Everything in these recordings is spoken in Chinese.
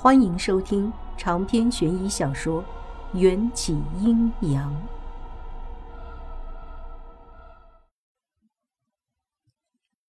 欢迎收听长篇悬疑小说《缘起阴阳》。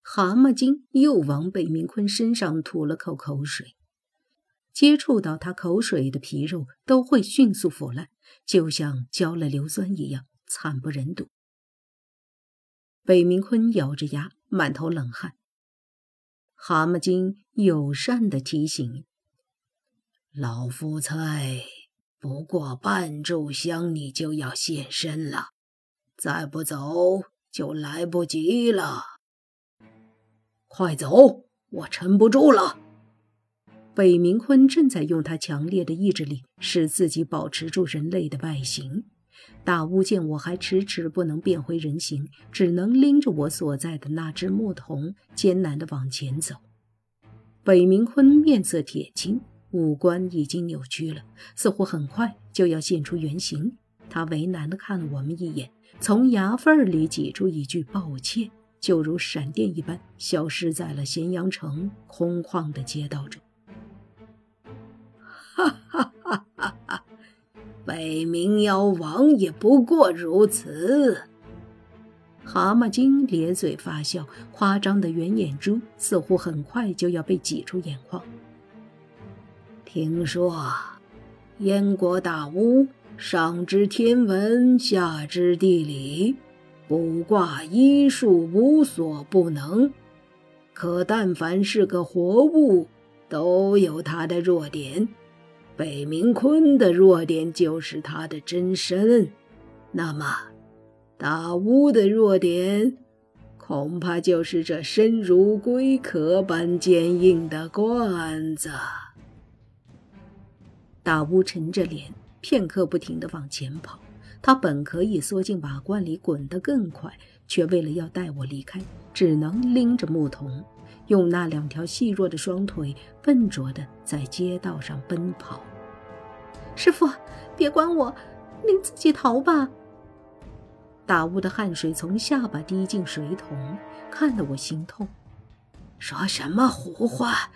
蛤蟆精又往北明坤身上吐了口口水，接触到他口水的皮肉都会迅速腐烂，就像浇了硫酸一样，惨不忍睹。北明坤咬着牙，满头冷汗。蛤蟆精友善的提醒。老夫猜，不过半炷香，你就要现身了。再不走，就来不及了。快走，我撑不住了。北冥坤正在用他强烈的意志力，使自己保持住人类的外形。大巫见我还迟迟不能变回人形，只能拎着我所在的那只木桶，艰难地往前走。北冥坤面色铁青。五官已经扭曲了，似乎很快就要现出原形。他为难地看了我们一眼，从牙缝里挤出一句“抱歉”，就如闪电一般消失在了咸阳城空旷的街道中。哈哈哈哈哈！北冥妖王也不过如此。蛤蟆精咧嘴发笑，夸张的圆眼珠似乎很快就要被挤出眼眶。听说，燕国大巫上知天文，下知地理，卜卦医术无所不能。可但凡是个活物，都有他的弱点。北冥坤的弱点就是他的真身。那么，大巫的弱点，恐怕就是这身如龟壳般坚硬的罐子。大巫沉着脸，片刻不停地往前跑。他本可以缩进瓦罐里滚得更快，却为了要带我离开，只能拎着木桶，用那两条细弱的双腿笨拙地在街道上奔跑。师傅，别管我，您自己逃吧。大巫的汗水从下巴滴进水桶，看得我心痛。说什么胡话！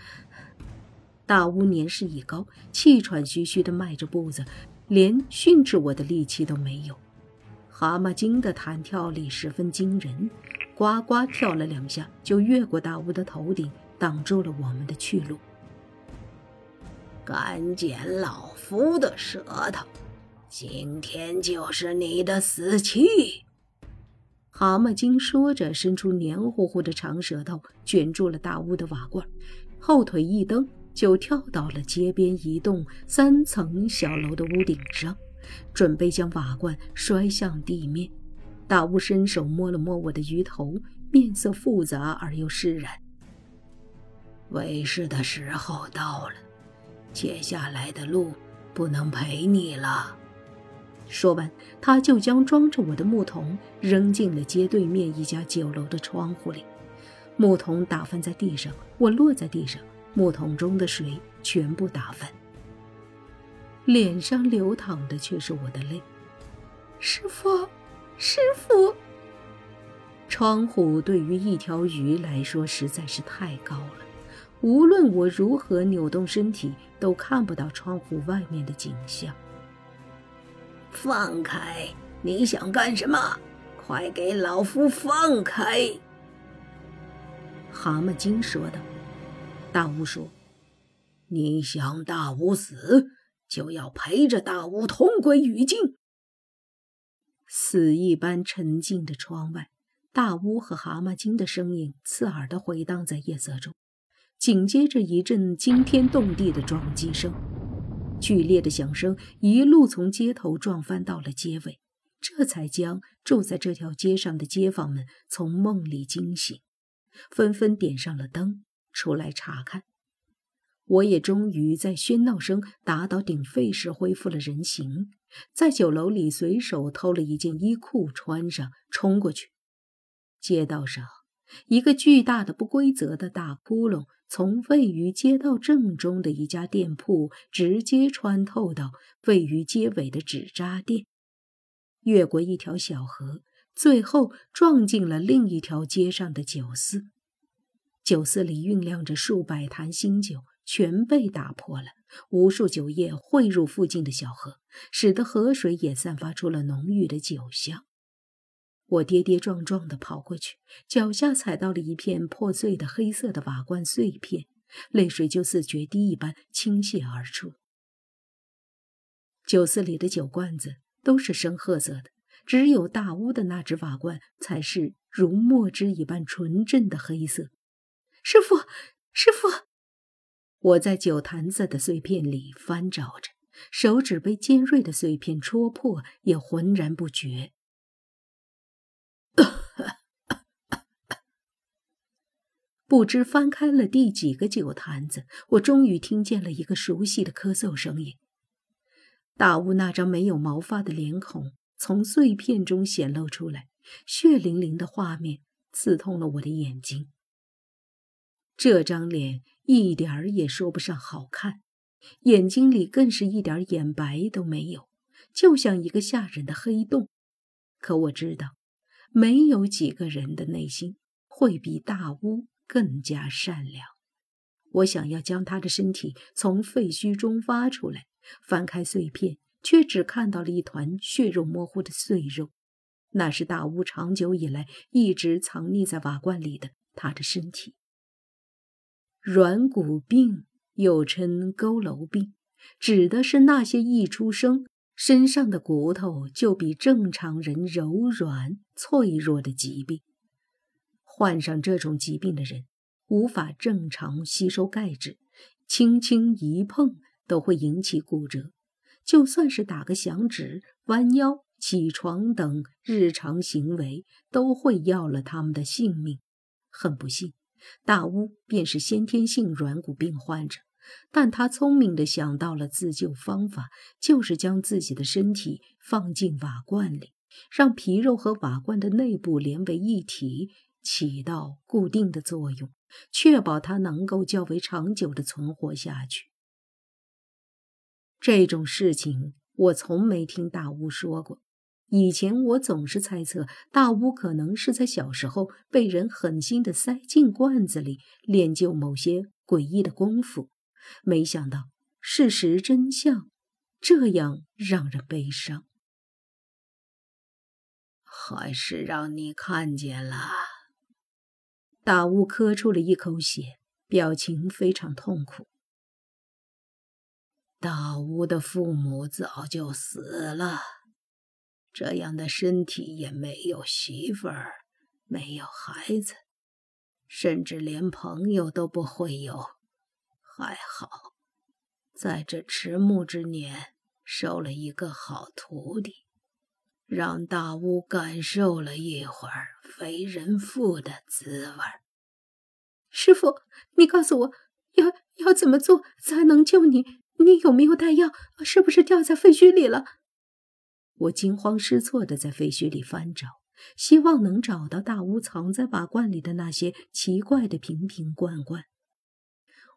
大巫年事已高，气喘吁吁地迈着步子，连训斥我的力气都没有。蛤蟆精的弹跳力十分惊人，呱呱跳了两下，就越过大巫的头顶，挡住了我们的去路。敢剪老夫的舌头，今天就是你的死期！蛤蟆精说着，伸出黏糊糊的长舌头，卷住了大巫的瓦罐，后腿一蹬。就跳到了街边一栋三层小楼的屋顶上，准备将瓦罐摔向地面。大巫伸手摸了摸我的鱼头，面色复杂而又释然。为师的时候到了，接下来的路不能陪你了。说完，他就将装着我的木桶扔进了街对面一家酒楼的窗户里。木桶打翻在地上，我落在地上。木桶中的水全部打翻，脸上流淌的却是我的泪。师傅，师傅！窗户对于一条鱼来说实在是太高了，无论我如何扭动身体，都看不到窗户外面的景象。放开！你想干什么？快给老夫放开！蛤蟆精说道。大巫说：“你想大巫死，就要陪着大巫同归于尽。”死一般沉静的窗外，大巫和蛤蟆精的声音刺耳的回荡在夜色中。紧接着一阵惊天动地的撞击声，剧烈的响声一路从街头撞翻到了街尾，这才将住在这条街上的街坊们从梦里惊醒，纷纷点上了灯。出来查看，我也终于在喧闹声打倒鼎沸时恢复了人形，在酒楼里随手偷了一件衣裤穿上，冲过去。街道上，一个巨大的不规则的大窟窿从位于街道正中的一家店铺直接穿透到位于街尾的纸扎店，越过一条小河，最后撞进了另一条街上的酒肆。酒肆里酝酿着数百坛新酒，全被打破了。无数酒液汇入附近的小河，使得河水也散发出了浓郁的酒香。我跌跌撞撞地跑过去，脚下踩到了一片破碎的黑色的瓦罐碎片，泪水就似决堤一般倾泻而出。酒肆里的酒罐子都是深褐色的，只有大屋的那只瓦罐才是如墨汁一般纯正的黑色。师傅，师傅！我在酒坛子的碎片里翻找着，手指被尖锐的碎片戳破，也浑然不觉。不知翻开了第几个酒坛子，我终于听见了一个熟悉的咳嗽声音。大屋那张没有毛发的脸孔从碎片中显露出来，血淋淋的画面刺痛了我的眼睛。这张脸一点儿也说不上好看，眼睛里更是一点眼白都没有，就像一个吓人的黑洞。可我知道，没有几个人的内心会比大巫更加善良。我想要将他的身体从废墟中挖出来，翻开碎片，却只看到了一团血肉模糊的碎肉，那是大巫长久以来一直藏匿在瓦罐里的他的身体。软骨病又称佝偻病，指的是那些一出生身上的骨头就比正常人柔软脆弱的疾病。患上这种疾病的人无法正常吸收钙质，轻轻一碰都会引起骨折。就算是打个响指、弯腰、起床等日常行为，都会要了他们的性命。很不幸。大巫便是先天性软骨病患者，但他聪明地想到了自救方法，就是将自己的身体放进瓦罐里，让皮肉和瓦罐的内部连为一体，起到固定的作用，确保它能够较为长久地存活下去。这种事情我从没听大巫说过。以前我总是猜测大巫可能是在小时候被人狠心的塞进罐子里练就某些诡异的功夫，没想到事实真相这样让人悲伤。还是让你看见了。大巫咳出了一口血，表情非常痛苦。大巫的父母早就死了。这样的身体也没有媳妇儿，没有孩子，甚至连朋友都不会有。还好，在这迟暮之年收了一个好徒弟，让大巫感受了一会儿为人父的滋味。师傅，你告诉我，要要怎么做才能救你？你有没有带药？是不是掉在废墟里了？我惊慌失措地在废墟里翻找，希望能找到大屋藏在瓦罐里的那些奇怪的瓶瓶罐罐。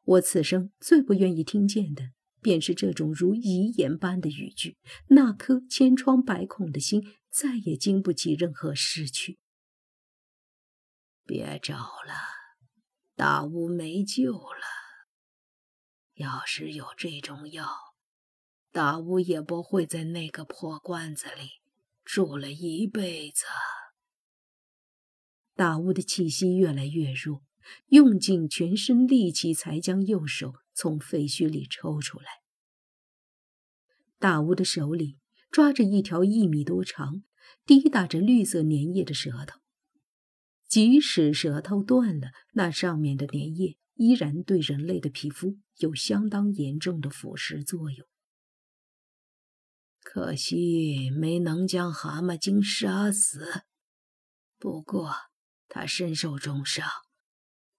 我此生最不愿意听见的，便是这种如遗言般的语句。那颗千疮百孔的心，再也经不起任何失去。别找了，大屋没救了。要是有这种药。大巫也不会在那个破罐子里住了一辈子。大巫的气息越来越弱，用尽全身力气才将右手从废墟里抽出来。大巫的手里抓着一条一米多长、滴答着绿色粘液的舌头，即使舌头断了，那上面的粘液依然对人类的皮肤有相当严重的腐蚀作用。可惜没能将蛤蟆精杀死。不过他身受重伤，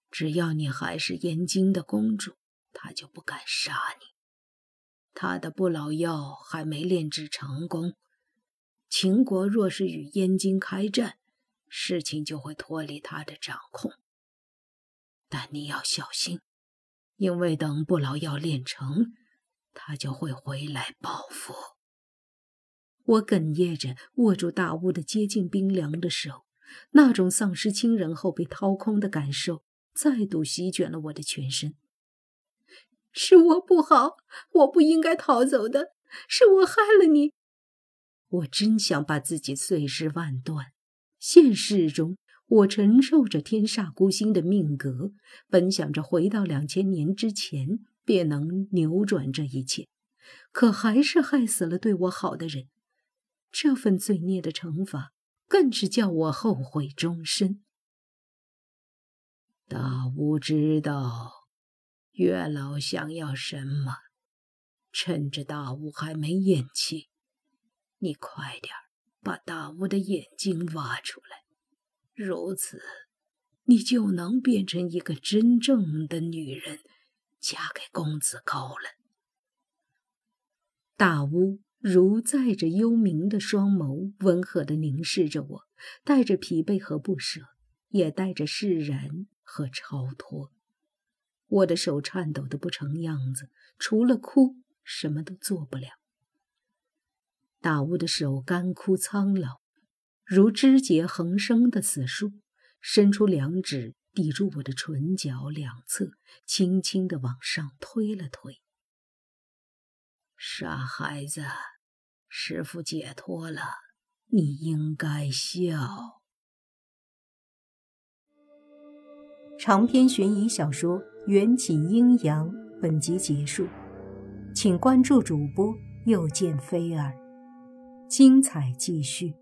只要你还是燕京的公主，他就不敢杀你。他的不老药还没炼制成功，秦国若是与燕京开战，事情就会脱离他的掌控。但你要小心，因为等不老药炼成，他就会回来报复。我哽咽着握住大屋的接近冰凉的手，那种丧失亲人后被掏空的感受再度席卷了我的全身。是我不好，我不应该逃走的，是我害了你。我真想把自己碎尸万段。现实中，我承受着天煞孤星的命格，本想着回到两千年之前，便能扭转这一切，可还是害死了对我好的人。这份罪孽的惩罚，更是叫我后悔终身。大巫知道月老想要什么，趁着大巫还没咽气。你快点把大巫的眼睛挖出来，如此，你就能变成一个真正的女人，嫁给公子高了。大巫如载着幽冥的双眸，温和地凝视着我，带着疲惫和不舍，也带着释然和超脱。我的手颤抖得不成样子，除了哭，什么都做不了。大巫的手干枯苍老，如枝节横生的死树，伸出两指抵住我的唇角两侧，轻轻地往上推了推。傻孩子，师傅解脱了，你应该笑。长篇悬疑小说《缘起阴阳》本集结束，请关注主播，又见菲儿。精彩继续。